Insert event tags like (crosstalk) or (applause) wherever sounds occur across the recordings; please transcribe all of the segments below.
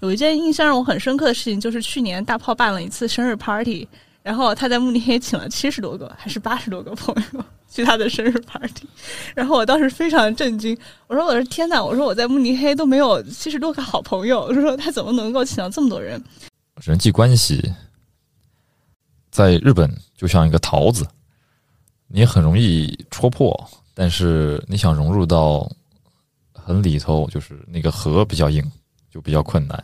有一件印象让我很深刻的事情，就是去年大炮办了一次生日 party，然后他在慕尼黑请了七十多个还是八十多个朋友去他的生日 party，(laughs) 然后我当时非常震惊，我说我的天呐，我说我在慕尼黑都没有七十多个好朋友，我说他怎么能够请到这么多人？人际关系在日本就像一个桃子，你很容易戳破，但是你想融入到。很里头，就是那个核比较硬，就比较困难。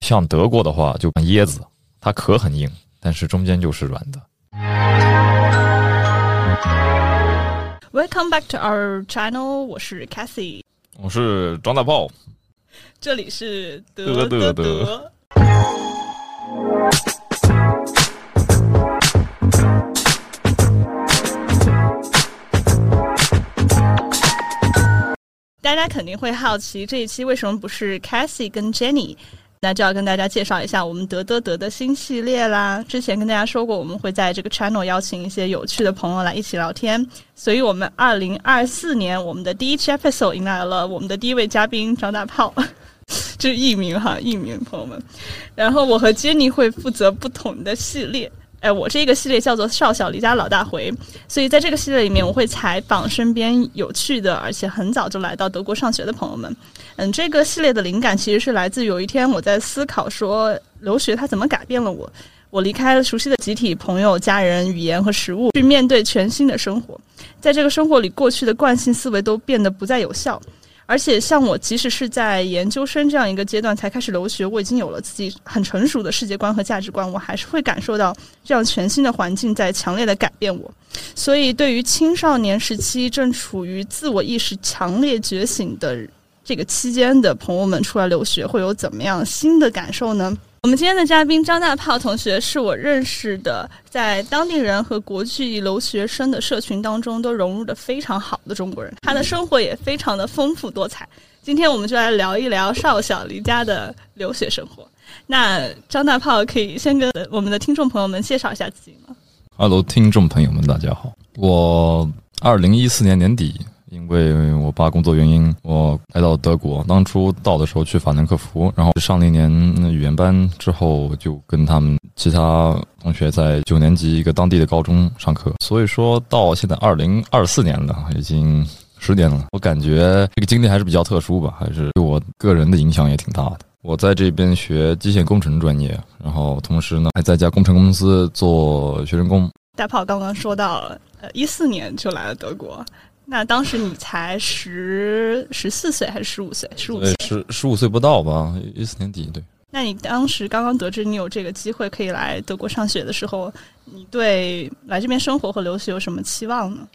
像德国的话，就像椰子，它壳很硬，但是中间就是软的。Welcome back to our channel，我是 Cathy，我是张大炮，这里是德德德。大家肯定会好奇这一期为什么不是 Cassie 跟 Jenny，那就要跟大家介绍一下我们德德德的新系列啦。之前跟大家说过，我们会在这个 channel 邀请一些有趣的朋友来一起聊天，所以我们二零二四年我们的第一期 episode 迎来了我们的第一位嘉宾张大炮，(laughs) 这是艺名哈，艺名朋友们。然后我和 Jenny 会负责不同的系列。哎，我这个系列叫做“少小离家老大回”，所以在这个系列里面，我会采访身边有趣的，而且很早就来到德国上学的朋友们。嗯，这个系列的灵感其实是来自有一天我在思考说，留学它怎么改变了我。我离开了熟悉的集体、朋友、家人、语言和食物，去面对全新的生活。在这个生活里，过去的惯性思维都变得不再有效。而且，像我，即使是在研究生这样一个阶段才开始留学，我已经有了自己很成熟的世界观和价值观，我还是会感受到这样全新的环境在强烈的改变我。所以，对于青少年时期正处于自我意识强烈觉醒的这个期间的朋友们，出来留学会有怎么样新的感受呢？我们今天的嘉宾张大炮同学是我认识的，在当地人和国际留学生的社群当中都融入的非常好的中国人，他的生活也非常的丰富多彩。今天我们就来聊一聊少小离家的留学生活。那张大炮可以先跟我们的听众朋友们介绍一下自己吗？Hello，听众朋友们，大家好，我二零一四年年底。因为我爸工作原因，我来到德国。当初到的时候去法兰克福，然后上了一年语言班之后，就跟他们其他同学在九年级一个当地的高中上课。所以说到现在二零二四年了，已经十年了。我感觉这个经历还是比较特殊吧，还是对我个人的影响也挺大的。我在这边学机械工程专业，然后同时呢还在家工程公司做学生工。大炮刚刚说到，呃，一四年就来了德国。那当时你才十十四岁还是十五岁？十五岁，十十五岁不到吧？一四年底，对。那你当时刚刚得知你有这个机会可以来德国上学的时候，你对来这边生活和留学有什么期望呢？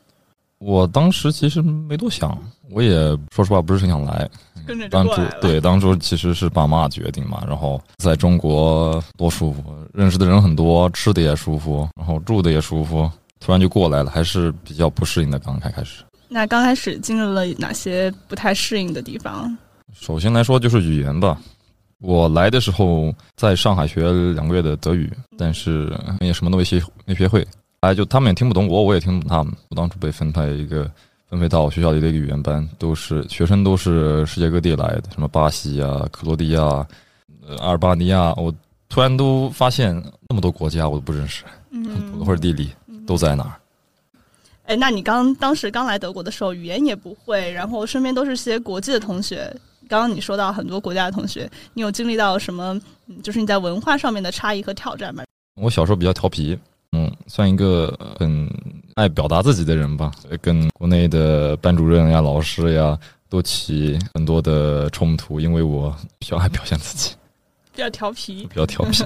我当时其实没多想，我也说实话不是很想来。跟着当初对，当初其实是爸妈决定嘛。然后在中国多舒服，认识的人很多，吃的也舒服，然后住的也舒服。突然就过来了，还是比较不适应的。刚刚开始。那刚开始经历了哪些不太适应的地方？首先来说就是语言吧。我来的时候在上海学两个月的德语，但是也什么都没学没学会。哎，就他们也听不懂我，我也听不懂他们。我当初被分派一个分配到学校里的一个语言班，都是学生都是世界各地来的，什么巴西啊、克罗地亚、阿尔巴尼亚。我突然都发现那么多国家我都不认识，嗯，或者地理都在哪儿。哎，那你刚当时刚来德国的时候，语言也不会，然后身边都是些国际的同学。刚刚你说到很多国家的同学，你有经历到什么？就是你在文化上面的差异和挑战吗？我小时候比较调皮，嗯，算一个很爱表达自己的人吧，跟国内的班主任呀、老师呀都起很多的冲突，因为我比较爱表现自己。比较调皮，比较调皮。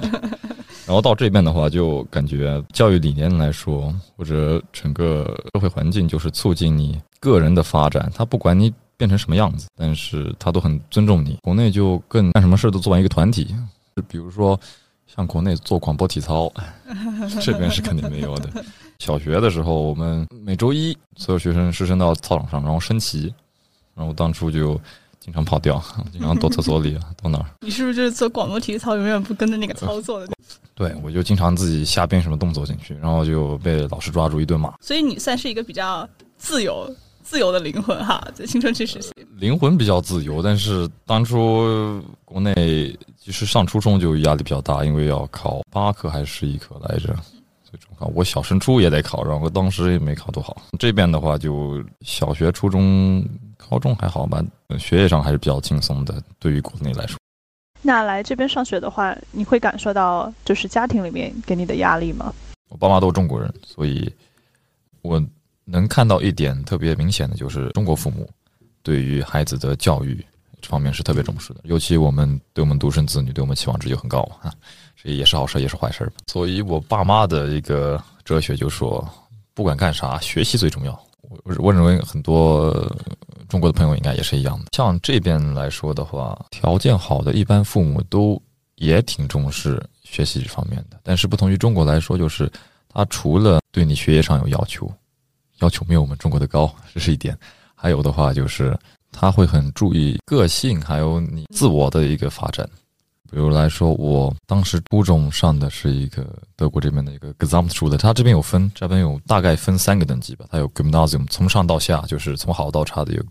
然后到这边的话，就感觉教育理念来说，或者整个社会环境，就是促进你个人的发展。他不管你变成什么样子，但是他都很尊重你。国内就更干什么事都做完一个团体，就 (laughs) 比如说像国内做广播体操，这边是肯定没有的。(laughs) 小学的时候，我们每周一所有学生师生到操场上，然后升旗，然后当初就。经常跑调，(laughs) 经常躲厕所里，(laughs) 躲哪儿？你是不是就是做广播体操，永远不跟着那个操作的？对，我就经常自己瞎编什么动作进去，然后就被老师抓住一顿骂。所以你算是一个比较自由、自由的灵魂哈，在青春期时期。灵魂比较自由，但是当初国内其实上初中就压力比较大，因为要考八科还是十一科来着。最终考我小升初也得考，然后当时也没考多好。这边的话，就小学、初中、高中还好吧，学业上还是比较轻松的。对于国内来说，那来这边上学的话，你会感受到就是家庭里面给你的压力吗？我爸妈都是中国人，所以我能看到一点特别明显的就是中国父母对于孩子的教育这方面是特别重视的，尤其我们对我们独生子女对我们期望值就很高啊。这也是好事，也是坏事。所以我爸妈的一个哲学就说，不管干啥，学习最重要。我我认为很多中国的朋友应该也是一样的。像这边来说的话，条件好的一般父母都也挺重视学习这方面的。但是不同于中国来说，就是他除了对你学业上有要求，要求没有我们中国的高，这是一点。还有的话就是他会很注意个性，还有你自我的一个发展。比如来说，我当时初中上的是一个德国这边的一个 Gesamtschule，它这边有分，这边有大概分三个等级吧。它有 Gymnasium，从上到下就是从好到差的有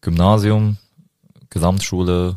Gymnasium、Gesamtschule、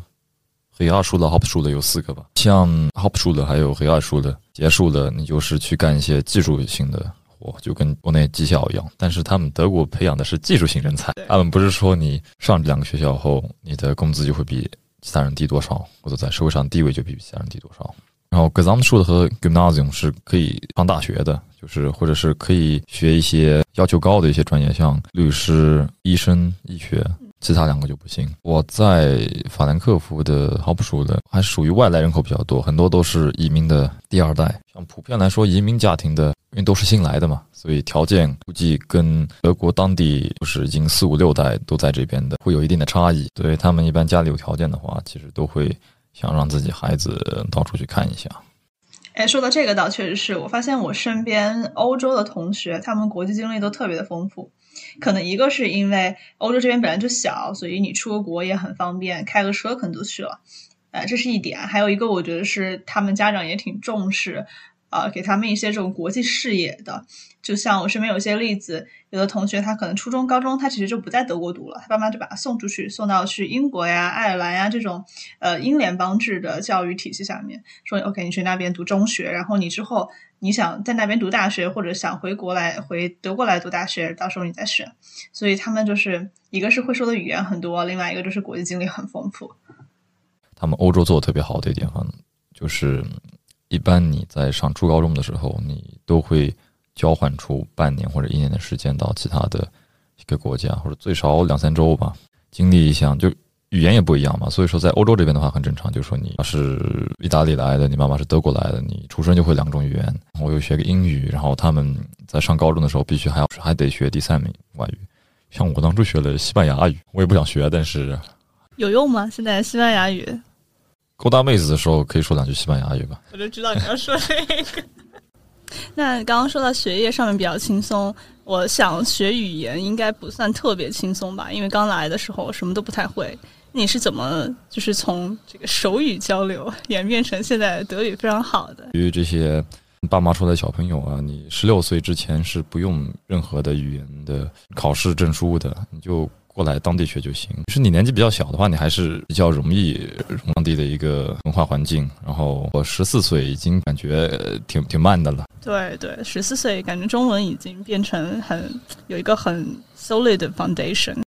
Realschule、Hauptschule 有四个吧。像 Hauptschule 还有 Realschule 结束了，你就是去干一些技术性的活，就跟国内技校一样。但是他们德国培养的是技术型人才，他们不是说你上这两个学校后，你的工资就会比。其他人低多少，或者在社会上地位就比其他人低多少。然后 Gesamtschule 和 Gymnasium 是可以上大学的，就是或者是可以学一些要求高的一些专业，像律师、医生、医学。其他两个就不行。我在法兰克福的 Hauptschule 还属于外来人口比较多，很多都是移民的第二代。像普遍来说，移民家庭的，因为都是新来的嘛，所以条件估计跟德国当地就是已经四五六代都在这边的，会有一定的差异。对他们一般家里有条件的话，其实都会想让自己孩子到处去看一下。哎，说到这个倒确实是我发现我身边欧洲的同学，他们国际经历都特别的丰富。可能一个是因为欧洲这边本来就小，所以你出个国也很方便，开个车可能就去了，呃，这是一点。还有一个，我觉得是他们家长也挺重视。呃，给他们一些这种国际视野的，就像我身边有些例子，有的同学他可能初中、高中他其实就不在德国读了，他爸妈就把他送出去，送到去英国呀、爱尔兰呀这种呃英联邦制的教育体系下面，说 OK，你去那边读中学，然后你之后你想在那边读大学，或者想回国来回德国来读大学，到时候你再选。所以他们就是一个是会说的语言很多，另外一个就是国际经历很丰富。他们欧洲做的特别好的一点哈，就是。一般你在上初高中的时候，你都会交换出半年或者一年的时间到其他的一个国家，或者最少两三周吧，经历一下。就语言也不一样嘛，所以说在欧洲这边的话很正常，就是说你是意大利来的，你妈妈是德国来的，你出生就会两种语言。我又学个英语，然后他们在上高中的时候必须还要还得学第三名外语。像我当初学了西班牙语，我也不想学，但是有用吗？现在西班牙语？勾搭妹子的时候可以说两句西班牙语吧？我就知道你要说这个。(laughs) 那刚刚说到学业上面比较轻松，我想学语言应该不算特别轻松吧？因为刚来的时候什么都不太会。你是怎么就是从这个手语交流演变成现在德语非常好的？对于这些爸妈出来的小朋友啊，你十六岁之前是不用任何的语言的考试证书的，你就。过来当地学就行。是你年纪比较小的话，你还是比较容易融当地的一个文化环境。然后我十四岁已经感觉挺挺慢的了。对对，十四岁感觉中文已经变成很有一个很 solid 的 foundation。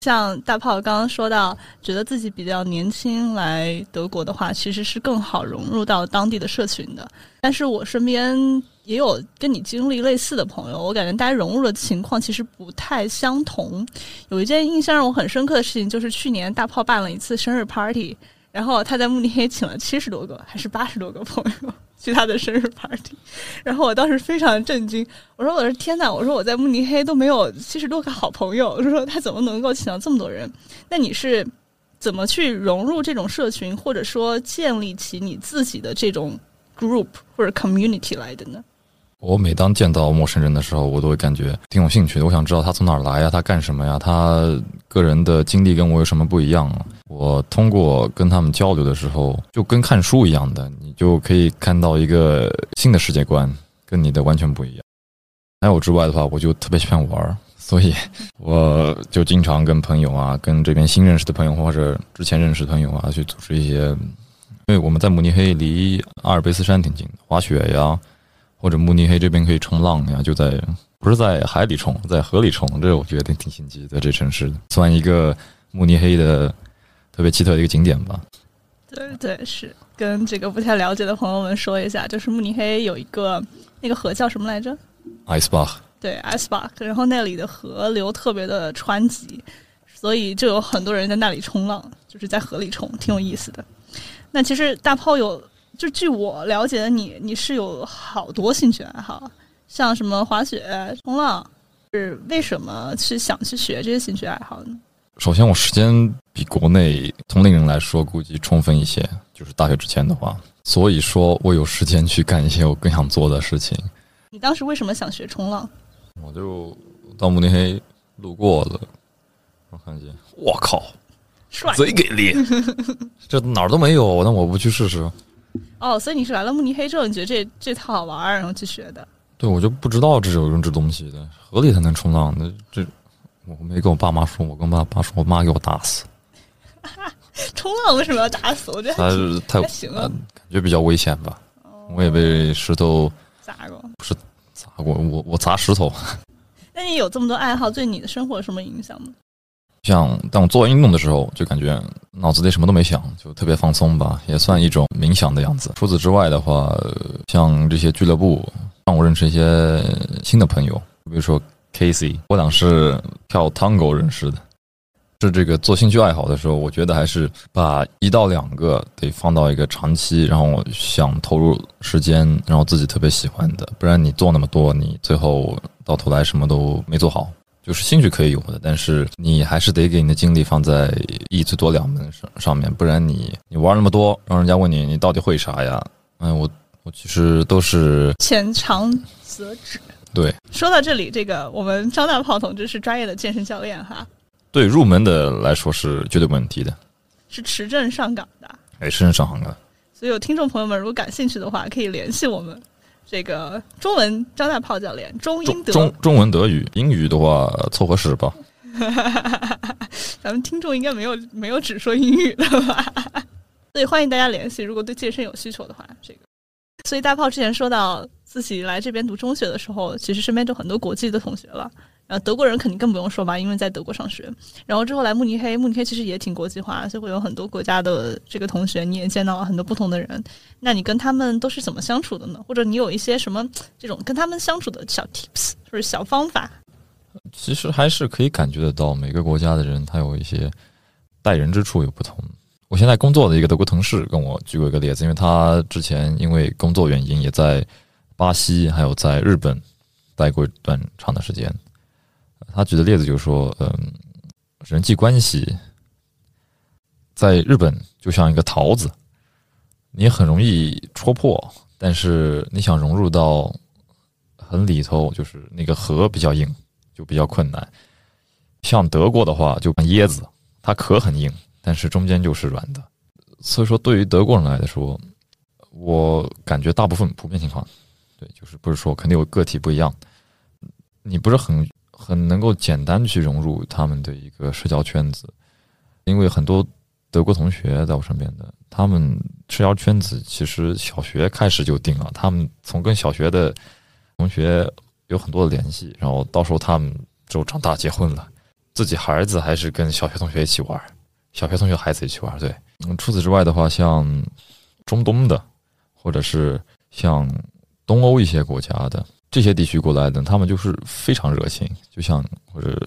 像大炮刚刚说到，觉得自己比较年轻来德国的话，其实是更好融入到当地的社群的。但是我身边也有跟你经历类似的朋友，我感觉大家融入的情况其实不太相同。有一件印象让我很深刻的事情，就是去年大炮办了一次生日 party，然后他在慕尼黑请了七十多个还是八十多个朋友。去他的生日 party，然后我当时非常震惊，我说我说天呐，我说我在慕尼黑都没有七十多个好朋友，我说他怎么能够请到这么多人？那你是怎么去融入这种社群，或者说建立起你自己的这种 group 或者 community 来的呢？我每当见到陌生人的时候，我都会感觉挺有兴趣的。我想知道他从哪儿来呀，他干什么呀？他个人的经历跟我有什么不一样？我通过跟他们交流的时候，就跟看书一样的，你就可以看到一个新的世界观，跟你的完全不一样。还有之外的话，我就特别喜欢玩所以我就经常跟朋友啊，跟这边新认识的朋友或者之前认识的朋友啊，去组织一些，因为我们在慕尼黑离阿尔卑斯山挺近的，滑雪呀，或者慕尼黑这边可以冲浪呀，就在不是在海里冲，在河里冲，这我觉得挺新奇的。这城市算一个慕尼黑的特别奇特的一个景点吧。对对，是跟这个不太了解的朋友们说一下，就是慕尼黑有一个那个河叫什么来着？Eisbach。对，Eisbach，然后那里的河流特别的湍急，所以就有很多人在那里冲浪，就是在河里冲，挺有意思的。那其实大炮有，就据我了解的，你你是有好多兴趣爱好，像什么滑雪、冲浪，是为什么去想去学这些兴趣爱好呢？首先，我时间比国内同龄人来说估计充分一些，就是大学之前的话，所以说我有时间去干一些我更想做的事情。你当时为什么想学冲浪？我就到慕尼黑路过了，我看见，我靠，帅，贼给力，(laughs) 这哪儿都没有，那我不去试试？哦，所以你是来了慕尼黑之后，你觉得这这套好玩，然后去学的？对，我就不知道这有用这东西的，河里才能冲浪，那这。我没跟我爸妈说，我跟爸爸说，我妈给我打死。(laughs) 冲浪为什么要打死？我觉得太太行了，感觉比较危险吧。我也被石头砸过，不是砸过，我我砸石头。(laughs) 那你有这么多爱好，对你的生活有什么影响吗？像当我做运动的时候，就感觉脑子里什么都没想，就特别放松吧，也算一种冥想的样子。除此之外的话，像这些俱乐部让我认识一些新的朋友，比如说。Casey，我俩是跳 Tango 认识的。是这个做兴趣爱好的时候，我觉得还是把一到两个得放到一个长期，然后想投入时间，然后自己特别喜欢的。不然你做那么多，你最后到头来什么都没做好。就是兴趣可以有的，但是你还是得给你的精力放在一最多两门上上面。不然你你玩那么多，让人家问你你到底会啥呀？嗯，我我其实都是浅尝辄止。对，说到这里，这个我们张大炮同志是专业的健身教练哈。对入门的来说是绝对没问题的，是持证上岗的。哎，持证上岗的。所以有听众朋友们如果感兴趣的话，可以联系我们这个中文张大炮教练，中英德中中文德语，英语的话凑合使吧。(laughs) 咱们听众应该没有没有只说英语的吧？(laughs) 所以欢迎大家联系，如果对健身有需求的话，这个。所以大炮之前说到。自己来这边读中学的时候，其实身边就很多国际的同学了。然后德国人肯定更不用说吧，因为在德国上学。然后之后来慕尼黑，慕尼黑其实也挺国际化，就会有很多国家的这个同学，你也见到了很多不同的人。那你跟他们都是怎么相处的呢？或者你有一些什么这种跟他们相处的小 tips，或者小方法？其实还是可以感觉得到，每个国家的人他有一些待人之处有不同。我现在工作的一个德国同事跟我举过一个例子，因为他之前因为工作原因也在。巴西还有在日本待过一段长的时间，他举的例子就是说，嗯，人际关系在日本就像一个桃子，你很容易戳破，但是你想融入到很里头，就是那个核比较硬，就比较困难。像德国的话，就像椰子，它壳很硬，但是中间就是软的。所以说，对于德国人来说，我感觉大部分普遍情况。对，就是不是说肯定有个体不一样，你不是很很能够简单去融入他们的一个社交圈子，因为很多德国同学在我身边的，他们社交圈子其实小学开始就定了，他们从跟小学的同学有很多的联系，然后到时候他们就长大结婚了，自己孩子还是跟小学同学一起玩，小学同学孩子一起玩。对，除此之外的话，像中东的，或者是像。东欧一些国家的这些地区过来的，他们就是非常热情，就像或者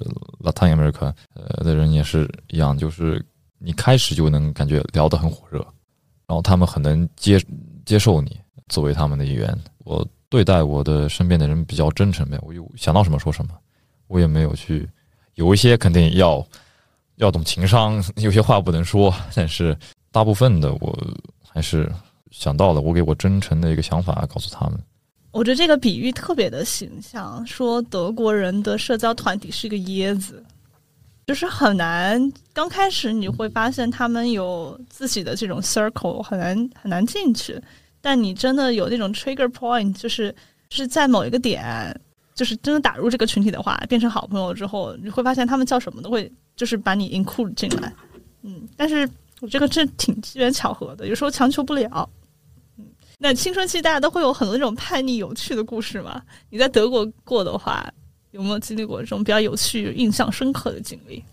Latin America 呃的人也是一样，就是你开始就能感觉聊得很火热，然后他们很能接接受你作为他们的一员。我对待我的身边的人比较真诚呗，我就想到什么说什么，我也没有去有一些肯定要要懂情商，(laughs) 有些话不能说，但是大部分的我还是想到了，我给我真诚的一个想法告诉他们。我觉得这个比喻特别的形象，说德国人的社交团体是一个椰子，就是很难。刚开始你会发现他们有自己的这种 circle，很难很难进去。但你真的有那种 trigger point，就是是在某一个点，就是真的打入这个群体的话，变成好朋友之后，你会发现他们叫什么都会就是把你 include 进来。嗯，但是我这个这挺机缘巧合的，有时候强求不了。嗯，那青春期大家都会有很多那种叛逆有趣的故事嘛？你在德国过的话，有没有经历过这种比较有趣、印象深刻的经历？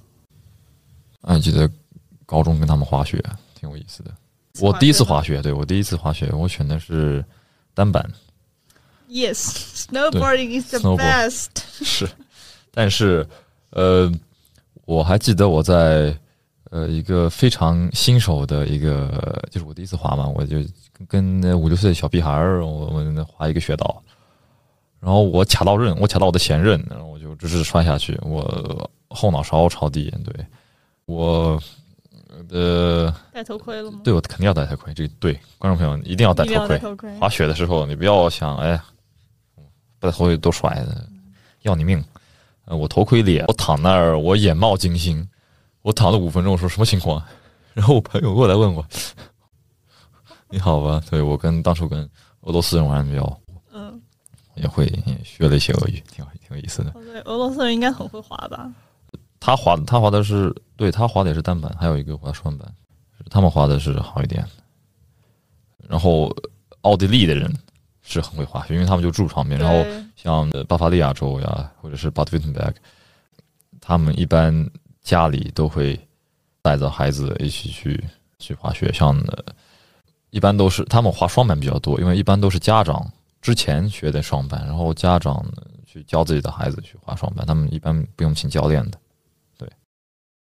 啊，记得高中跟他们滑雪挺有意思的。我第一次滑雪，对我第一次滑雪，我选的是单板。Yes, snowboarding is the best. 是，但是呃，我还记得我在呃一个非常新手的一个，就是我第一次滑嘛，我就跟那五六岁的小屁孩儿，我我那滑一个雪道，然后我卡到刃，我卡到我的前刃，然后我就直直摔下去，我后脑勺朝地，对我呃戴头盔了吗？对我肯定要戴头盔，这个对观众朋友一定要戴头盔。头盔。滑雪的时候，你不要想，哎，不戴头盔多摔的，要你命！呃，我头盔裂，我躺那儿，我眼冒金星，我躺了五分钟，我说什么情况？(laughs) 然后我朋友过来问我，(laughs) 你好吧？对我跟当初跟俄罗斯人玩的比较，嗯，也会也学了一些俄语，挺有挺有意思的。哦对，俄罗斯人应该很会滑吧？他滑他滑的是对他滑的也是单板，还有一个滑双板，他们滑的是好一点。然后奥地利的人是很会滑雪，因为他们就住旁边。然后像呃巴伐利亚州呀，或者是巴德维特贝格，他们一般家里都会带着孩子一起去去滑雪。像的，一般都是他们滑双板比较多，因为一般都是家长之前学的双板，然后家长呢去教自己的孩子去滑双板，他们一般不用请教练的。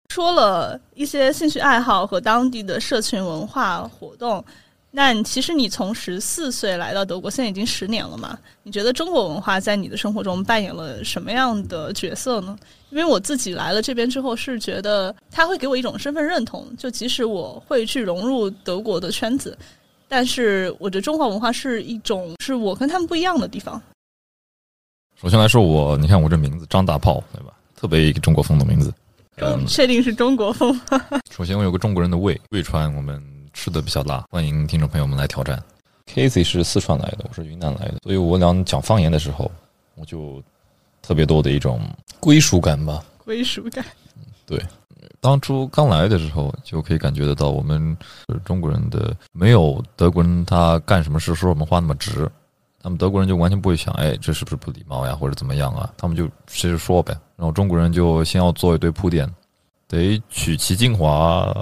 说了一些兴趣爱好和当地的社群文化活动。那其实你从十四岁来到德国，现在已经十年了嘛？你觉得中国文化在你的生活中扮演了什么样的角色呢？因为我自己来了这边之后，是觉得它会给我一种身份认同。就即使我会去融入德国的圈子，但是我觉得中华文化是一种是我跟他们不一样的地方。首先来说我，你看我这名字张大炮，对吧？特别一个中国风的名字。嗯，确定是中国风？首先我有个中国人的胃，胃川我们吃的比较辣，欢迎听众朋友们来挑战。Casey 是四川来的，我是云南来的，所以我俩讲方言的时候，我就特别多的一种归属感吧。归属感。对当初刚来的时候，就可以感觉得到我们呃中国人的没有德国人他干什么事说我们话那么直，他们德国人就完全不会想，哎，这是不是不礼貌呀，或者怎么样啊？他们就直接说呗。然后中国人就先要做一堆铺垫，得取其精华，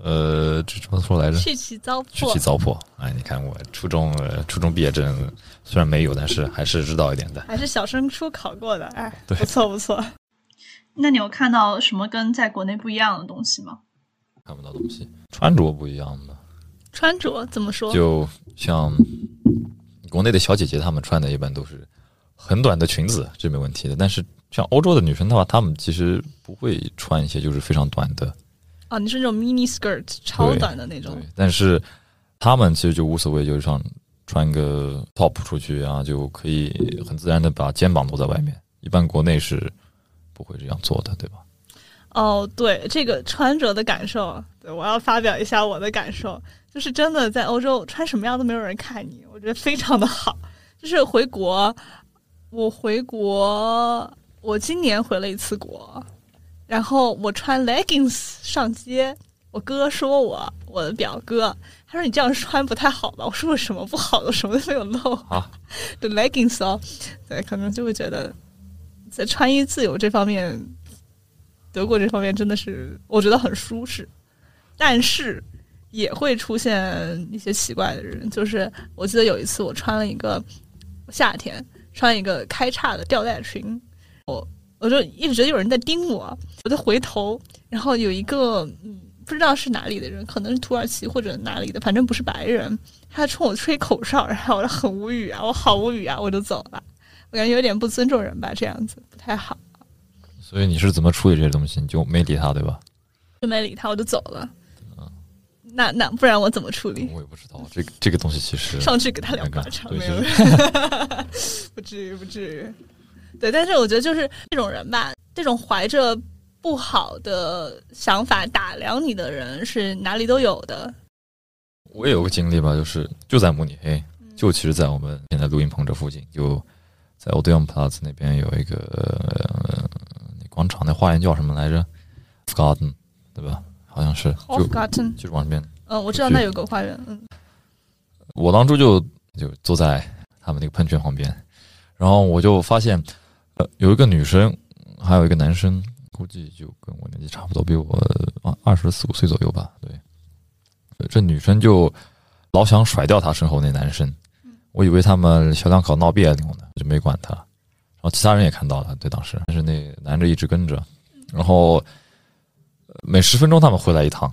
呃，这怎么说来着？去其糟粕去其。糟粕。哎，你看我初中呃初中毕业证虽然没有，但是还是知道一点的。还是小升初考过的，哎，对不错不错。那你有看到什么跟在国内不一样的东西吗？看不到东西，穿着不一样的？穿着怎么说？就像国内的小姐姐，她们穿的一般都是很短的裙子，这没问题的。但是像欧洲的女生的话，她们其实不会穿一些就是非常短的，啊，你是那种 mini skirt 超短的那种对。但是他们其实就无所谓，就是像穿个 top 出去啊，就可以很自然的把肩膀露在外面。一般国内是不会这样做的，对吧？哦，对，这个穿着的感受，对我要发表一下我的感受，就是真的在欧洲穿什么样都没有人看你，我觉得非常的好。就是回国，我回国，我今年回了一次国，然后我穿 leggings 上街，我哥说我，我的表哥，他说你这样穿不太好吧？我说我什么不好的，我什么都没有露啊，(laughs) 对 leggings 哦，对，可能就会觉得在穿衣自由这方面，德国这方面真的是我觉得很舒适，但是也会出现一些奇怪的人。就是我记得有一次我穿了一个夏天穿一个开叉的吊带裙，我我就一直觉得有人在盯我，我就回头，然后有一个嗯不知道是哪里的人，可能是土耳其或者哪里的，反正不是白人，他冲我吹口哨，然后我就很无语啊，我好无语啊，我就走了。我感觉有点不尊重人吧，这样子不太好，所以你是怎么处理这些东西？你就没理他，对吧？就没理他，我就走了。那那不然我怎么处理？我也不知道，这个这个东西其实上去给他两巴掌，没有是，(laughs) 不至于，不至于。对，但是我觉得就是这种人吧，这种怀着不好的想法打量你的人是哪里都有的。我也有个经历吧，就是就在慕尼黑，嗯就其实，在我们现在录音棚这附近，就在 Odeon Plus 那边有一个、呃、广场，那花园叫什么来着？Garden 对吧？好像是 o Garden，就是往那边。嗯，我知道那有个花园，嗯，我当初就就坐在他们那个喷泉旁边，然后我就发现，呃，有一个女生，还有一个男生，估计就跟我年纪差不多，比我二二十四五岁左右吧。对，这女生就老想甩掉她身后那男生，我以为他们小两口闹别扭呢，就没管他。然后其他人也看到了，对，当时，但是那男的一直跟着，然后每十分钟他们回来一趟，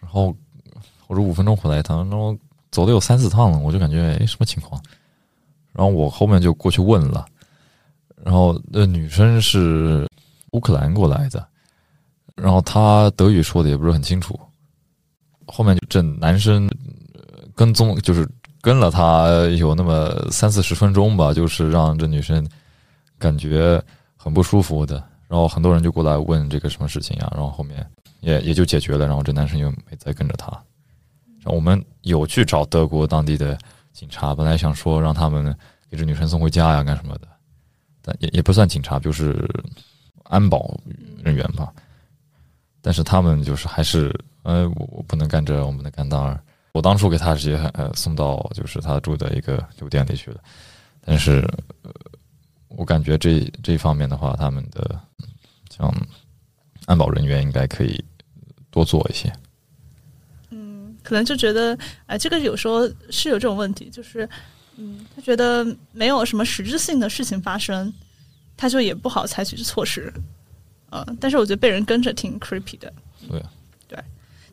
然后或者五分钟回来一趟，然后走了有三四趟了，我就感觉哎什么情况？然后我后面就过去问了，然后那女生是乌克兰过来的，然后她德语说的也不是很清楚。后面就这男生跟踪，就是跟了她有那么三四十分钟吧，就是让这女生感觉很不舒服的。然后很多人就过来问这个什么事情呀，然后后面也也就解决了，然后这男生又没再跟着她。然后我们有去找德国当地的警察，本来想说让他们给这女生送回家呀，干什么的，但也也不算警察，就是安保人员吧。但是他们就是还是，呃，我我不能干这，我不能干那儿。我当初给他直接呃送到就是他住的一个酒店里去了，但是，我感觉这这一方面的话，他们的像安保人员应该可以多做一些。嗯可能就觉得，哎，这个有时候是有这种问题，就是，嗯，他觉得没有什么实质性的事情发生，他就也不好采取措施，呃，但是我觉得被人跟着挺 creepy 的，对，对。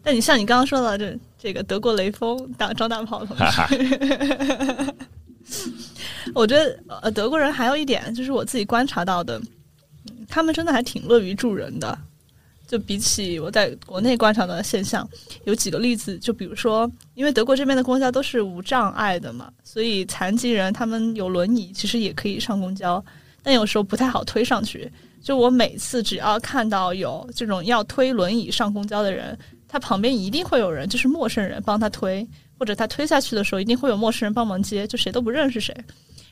但你像你刚刚说的这这个德国雷锋打张大炮同学，(laughs) 我觉得呃德国人还有一点就是我自己观察到的，他们真的还挺乐于助人的。就比起我在国内观察到的现象，有几个例子。就比如说，因为德国这边的公交都是无障碍的嘛，所以残疾人他们有轮椅，其实也可以上公交，但有时候不太好推上去。就我每次只要看到有这种要推轮椅上公交的人，他旁边一定会有人，就是陌生人帮他推，或者他推下去的时候，一定会有陌生人帮忙接，就谁都不认识谁。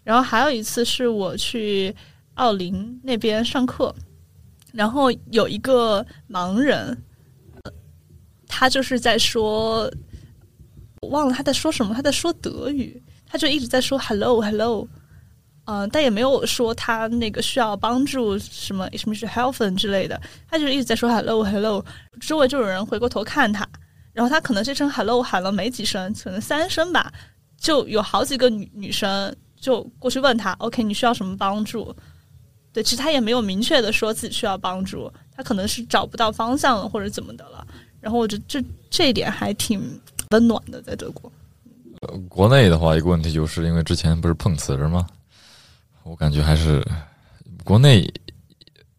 然后还有一次是我去奥林那边上课。然后有一个盲人，他就是在说，我忘了他在说什么，他在说德语，他就一直在说 “hello hello”，嗯，但也没有说他那个需要帮助什么什么是 help 之类的，他就一直在说 “hello hello”，周围就有人回过头看他，然后他可能这声 “hello” 喊了没几声，可能三声吧，就有好几个女女生就过去问他：“OK，你需要什么帮助？”对，其实他也没有明确的说自己需要帮助，他可能是找不到方向了或者怎么的了。然后我觉得这这一点还挺温暖的，在德国。呃，国内的话，一个问题就是因为之前不是碰瓷儿吗？我感觉还是国内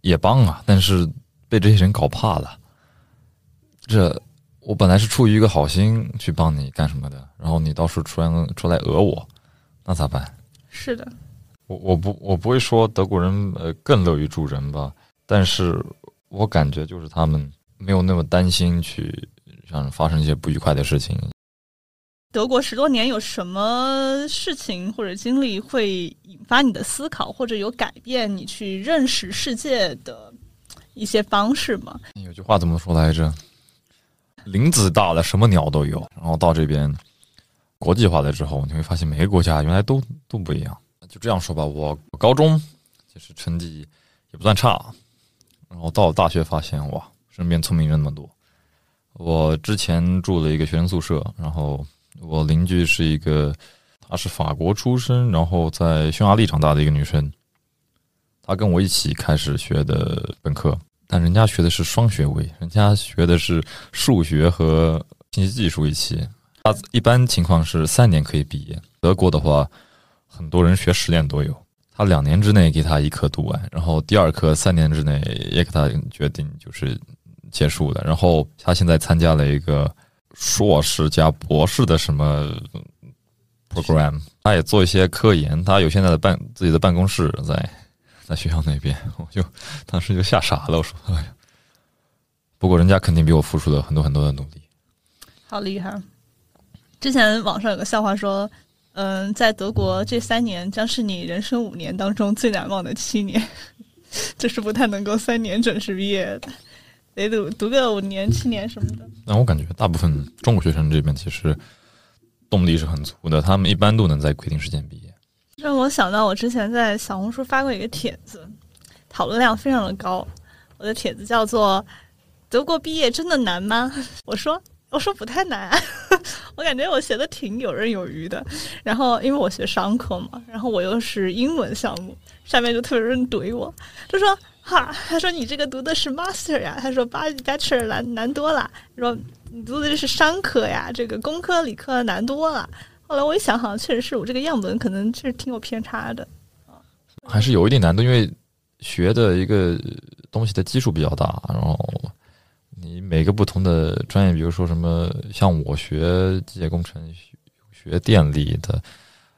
也帮啊，但是被这些人搞怕了。这我本来是出于一个好心去帮你干什么的，然后你到时候出来出来讹我，那咋办？是的。我我不我不会说德国人呃更乐于助人吧，但是我感觉就是他们没有那么担心去让发生一些不愉快的事情。德国十多年有什么事情或者经历会引发你的思考，或者有改变你去认识世界的一些方式吗？有句话怎么说来着？林子大了，什么鸟都有。然后到这边国际化了之后，你会发现每个国家原来都都不一样。就这样说吧，我高中就是成绩也不算差，然后到了大学发现哇，身边聪明人那么多。我之前住了一个学生宿舍，然后我邻居是一个，她是法国出生，然后在匈牙利长大的一个女生。她跟我一起开始学的本科，但人家学的是双学位，人家学的是数学和信息技术一起。她一般情况是三年可以毕业，德国的话。很多人学十年都有，他两年之内给他一科读完，然后第二科三年之内也给他决定就是结束了。然后他现在参加了一个硕士加博士的什么 program，他也做一些科研，他有现在的办自己的办公室在在学校那边，(laughs) 我就当时就吓傻了，我说哎呀，不过人家肯定比我付出了很多很多的努力，好厉害。之前网上有个笑话说。嗯，在德国这三年将是你人生五年当中最难忘的七年，(laughs) 就是不太能够三年准时毕业的，得读读个五年、七年什么的。那我感觉大部分中国学生这边其实动力是很足的，他们一般都能在规定时间毕业。让我想到我之前在小红书发过一个帖子，讨论量非常的高。我的帖子叫做“德国毕业真的难吗？”我说。我说不太难，(laughs) 我感觉我学的挺游刃有余的。然后因为我学商科嘛，然后我又是英文项目，下面就特别多人怼我，就说哈，他说你这个读的是 master 呀，他说 bachelor 难难多了，说你读的是商科呀，这个工科理科难多了。后来我一想，好像确实是我这个样本可能确实挺有偏差的，还是有一定难度，因为学的一个东西的基数比较大，然后。你每个不同的专业，比如说什么，像我学机械工程，学电力的，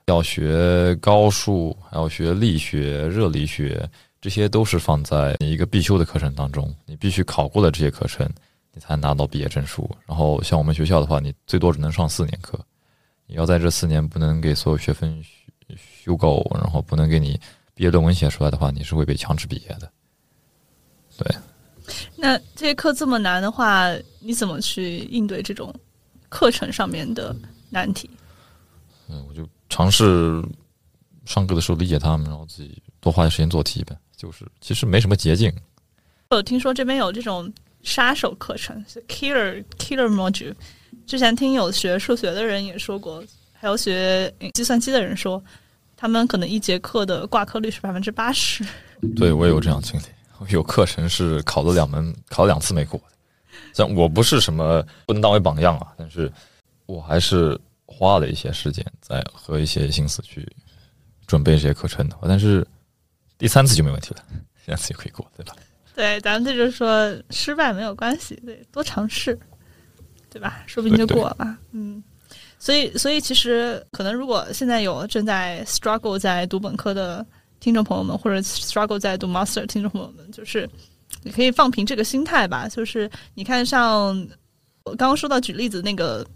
要学高数，还要学力学、热力学，这些都是放在一个必修的课程当中，你必须考过了这些课程，你才拿到毕业证书。然后像我们学校的话，你最多只能上四年课，你要在这四年不能给所有学分修够，然后不能给你毕业论文写出来的话，你是会被强制毕业的。对。那这些课这么难的话，你怎么去应对这种课程上面的难题？嗯，我就尝试上课的时候理解他们，然后自己多花点时间做题呗。就是其实没什么捷径。我听说这边有这种杀手课程，是 killer killer module。之前听有学数学的人也说过，还有学计算机的人说，他们可能一节课的挂科率是百分之八十。对我也有这样经历。有课程是考了两门，考两次没过的。像我不是什么不能当为榜样啊，但是我还是花了一些时间在和一些心思去准备这些课程的。但是第三次就没问题了，第三次就可以过，对吧？(laughs) 对，咱们这就是说失败没有关系，对，多尝试，对吧？说不定就过了。嗯，所以，所以其实可能如果现在有正在 struggle 在读本科的。听众朋友们，或者 struggle 在读 master 听众朋友们，就是你可以放平这个心态吧。就是你看，像我刚刚说到举例子那个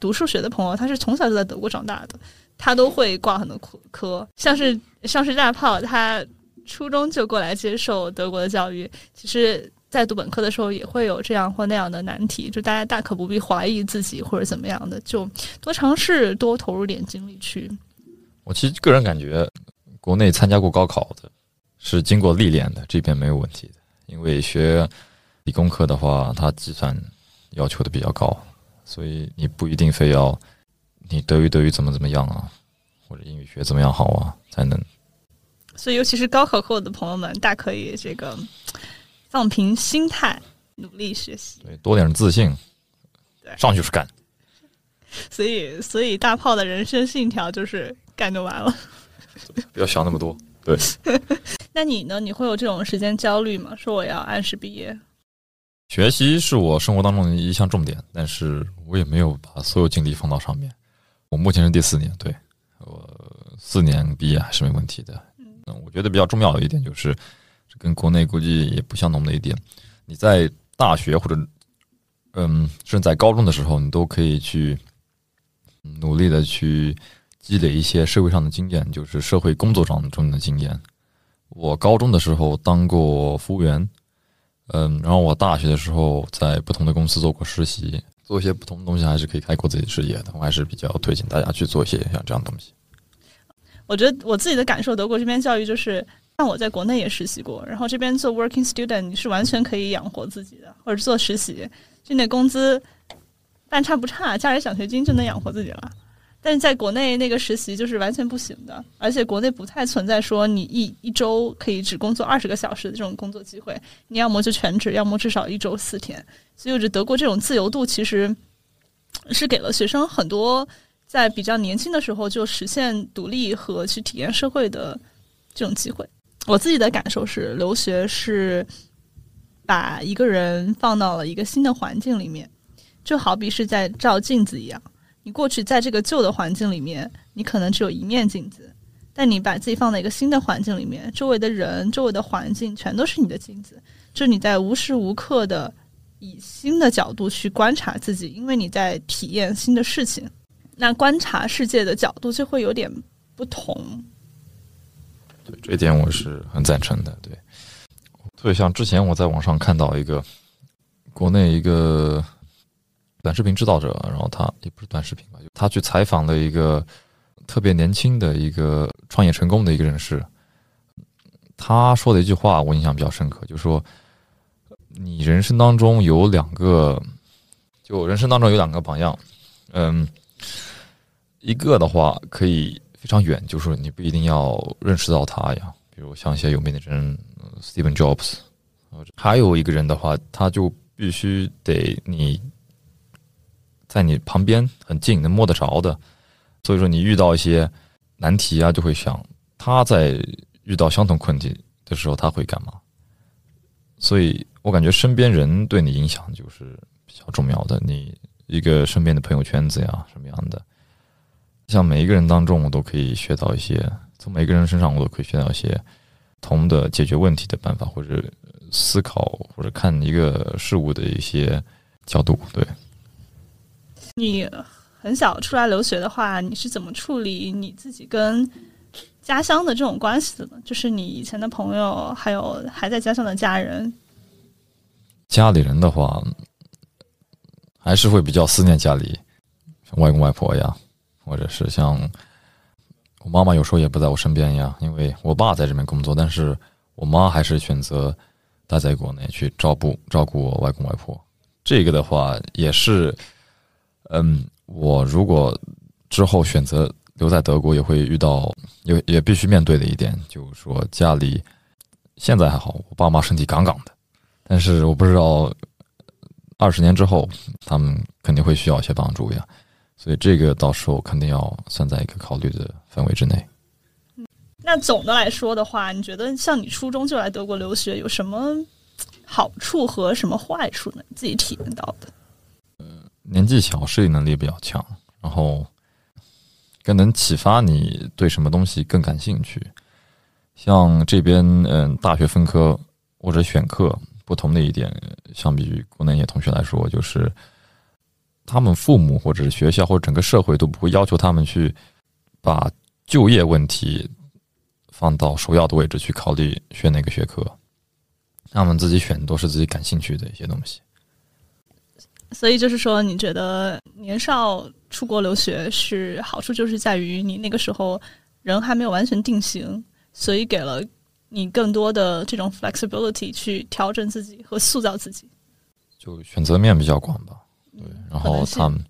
读数学的朋友，他是从小就在德国长大的，他都会挂很多科。像是像是大炮，他初中就过来接受德国的教育，其实，在读本科的时候也会有这样或那样的难题。就大家大可不必怀疑自己或者怎么样的，就多尝试，多投入点精力去。我其实个人感觉。国内参加过高考的，是经过历练的，这边没有问题的。因为学理工科的话，它计算要求的比较高，所以你不一定非要你德语德语怎么怎么样啊，或者英语学怎么样好啊才能。所以，尤其是高考后的朋友们，大可以这个放平心态，努力学习，对，多点自信，对，上去就是干。所以，所以大炮的人生信条就是干就完了。不要想那么多。对，(laughs) 那你呢？你会有这种时间焦虑吗？说我要按时毕业？学习是我生活当中的一项重点，但是我也没有把所有精力放到上面。我目前是第四年，对我四年毕业还是没问题的。嗯，我觉得比较重要的一点就是，跟国内估计也不相同的一点，你在大学或者嗯，甚至在高中的时候，你都可以去努力的去。积累一些社会上的经验，就是社会工作上中的经验。我高中的时候当过服务员，嗯，然后我大学的时候在不同的公司做过实习，做一些不同的东西，还是可以开阔自己的视野的。我还是比较推荐大家去做一些像这样的东西。我觉得我自己的感受，德国这边教育就是，像我在国内也实习过，然后这边做 working student，你是完全可以养活自己的，或者做实习，就那工资半差不差，加点奖学金就能养活自己了。但是在国内那个实习就是完全不行的，而且国内不太存在说你一一周可以只工作二十个小时的这种工作机会，你要么就全职，要么至少一周四天。所以我觉得德国这种自由度其实是给了学生很多在比较年轻的时候就实现独立和去体验社会的这种机会。我自己的感受是，留学是把一个人放到了一个新的环境里面，就好比是在照镜子一样。你过去在这个旧的环境里面，你可能只有一面镜子，但你把自己放在一个新的环境里面，周围的人、周围的环境全都是你的镜子，就你在无时无刻的以新的角度去观察自己，因为你在体验新的事情。那观察世界的角度就会有点不同。对这一点我是很赞成的。对，特别像之前我在网上看到一个国内一个短视频制造者，然后他也不是短视频吧，他去采访了一个特别年轻的一个创业成功的一个人士，他说的一句话我印象比较深刻，就是说你人生当中有两个，就人生当中有两个榜样，嗯，一个的话可以。非常远，就是你不一定要认识到他呀。比如像一些有名的人，Steven Jobs，还有一个人的话，他就必须得你在你旁边很近，能摸得着的。所以说，你遇到一些难题啊，就会想他在遇到相同困题的时候他会干嘛。所以我感觉身边人对你影响就是比较重要的。你一个身边的朋友圈子呀，什么样的？像每一个人当中，我都可以学到一些；从每个人身上，我都可以学到一些同的解决问题的办法，或者思考，或者看一个事物的一些角度。对，你很小出来留学的话，你是怎么处理你自己跟家乡的这种关系的呢？就是你以前的朋友，还有还在家乡的家人。家里人的话，还是会比较思念家里，像外公外婆呀。或者是像我妈妈有时候也不在我身边呀，因为我爸在这边工作，但是我妈还是选择待在国内去照顾照顾我外公外婆。这个的话也是，嗯，我如果之后选择留在德国，也会遇到也也必须面对的一点，就是说家里现在还好，我爸妈身体杠杠的，但是我不知道二十年之后他们肯定会需要一些帮助呀。所以这个到时候肯定要算在一个考虑的范围之内。那总的来说的话，你觉得像你初中就来德国留学有什么好处和什么坏处呢？自己体验到的？年纪小，适应能力比较强，然后更能启发你对什么东西更感兴趣。像这边，嗯，大学分科或者选课不同的一点，相比于国内一些同学来说，就是。他们父母或者是学校或者整个社会都不会要求他们去把就业问题放到首要的位置去考虑选哪个学科，他们自己选都是自己感兴趣的一些东西。所以就是说，你觉得年少出国留学是好处，就是在于你那个时候人还没有完全定型，所以给了你更多的这种 flexibility 去调整自己和塑造自己，就选择面比较广吧。对，然后他们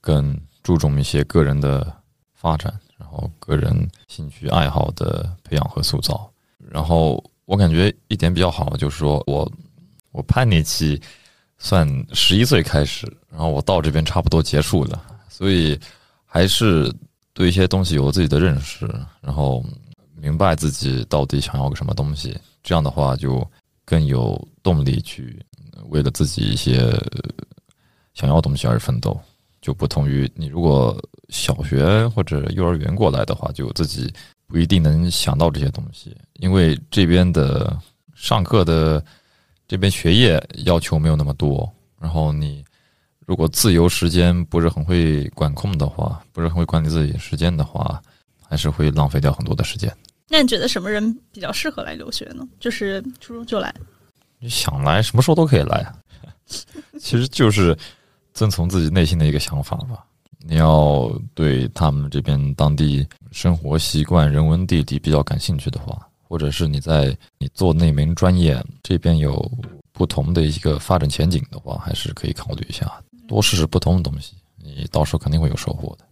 更注重一些个人的发展，然后个人兴趣爱好的培养和塑造。然后我感觉一点比较好，就是说我我叛逆期算十一岁开始，然后我到这边差不多结束了，所以还是对一些东西有自己的认识，然后明白自己到底想要个什么东西。这样的话就更有动力去为了自己一些。想要东西而奋斗，就不同于你如果小学或者幼儿园过来的话，就自己不一定能想到这些东西，因为这边的上课的这边学业要求没有那么多。然后你如果自由时间不是很会管控的话，不是很会管理自己时间的话，还是会浪费掉很多的时间。那你觉得什么人比较适合来留学呢？就是初中就来？你想来，什么时候都可以来。(laughs) 其实就是。遵从自己内心的一个想法吧。你要对他们这边当地生活习惯、人文地理比较感兴趣的话，或者是你在你做那门专业这边有不同的一个发展前景的话，还是可以考虑一下，多试试不同的东西，你到时候肯定会有收获的。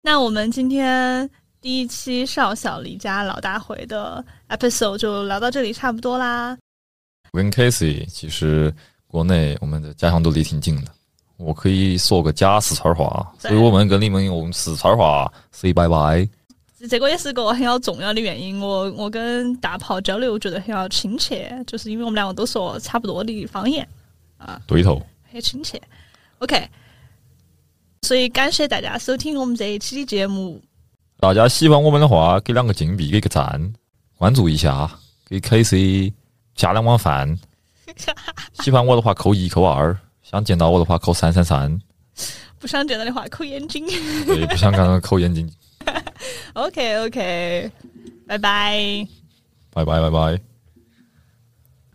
那我们今天第一期少小离家老大回的 episode 就聊到这里，差不多啦。跟 Casey 其实国内我们的家乡都离挺近的。我可以说个假四川话，所以我们跟你们用四川话 say 拜拜。这个也是个很要重要的原因。我我跟大炮交流觉得很要亲切，就是因为我们两个都说差不多的方言啊，对头，很亲切。OK，所以感谢大家收听我们这一期的节目。大家喜欢我们的话，给两个金币，给个赞，关注一下，给 KC 加两碗饭。(laughs) 喜欢我的话，扣一扣二。想见到我的话，扣三三三。不想见到的话扣眼睛。对，不想看到扣眼睛。(laughs) OK OK，拜拜，拜拜拜拜。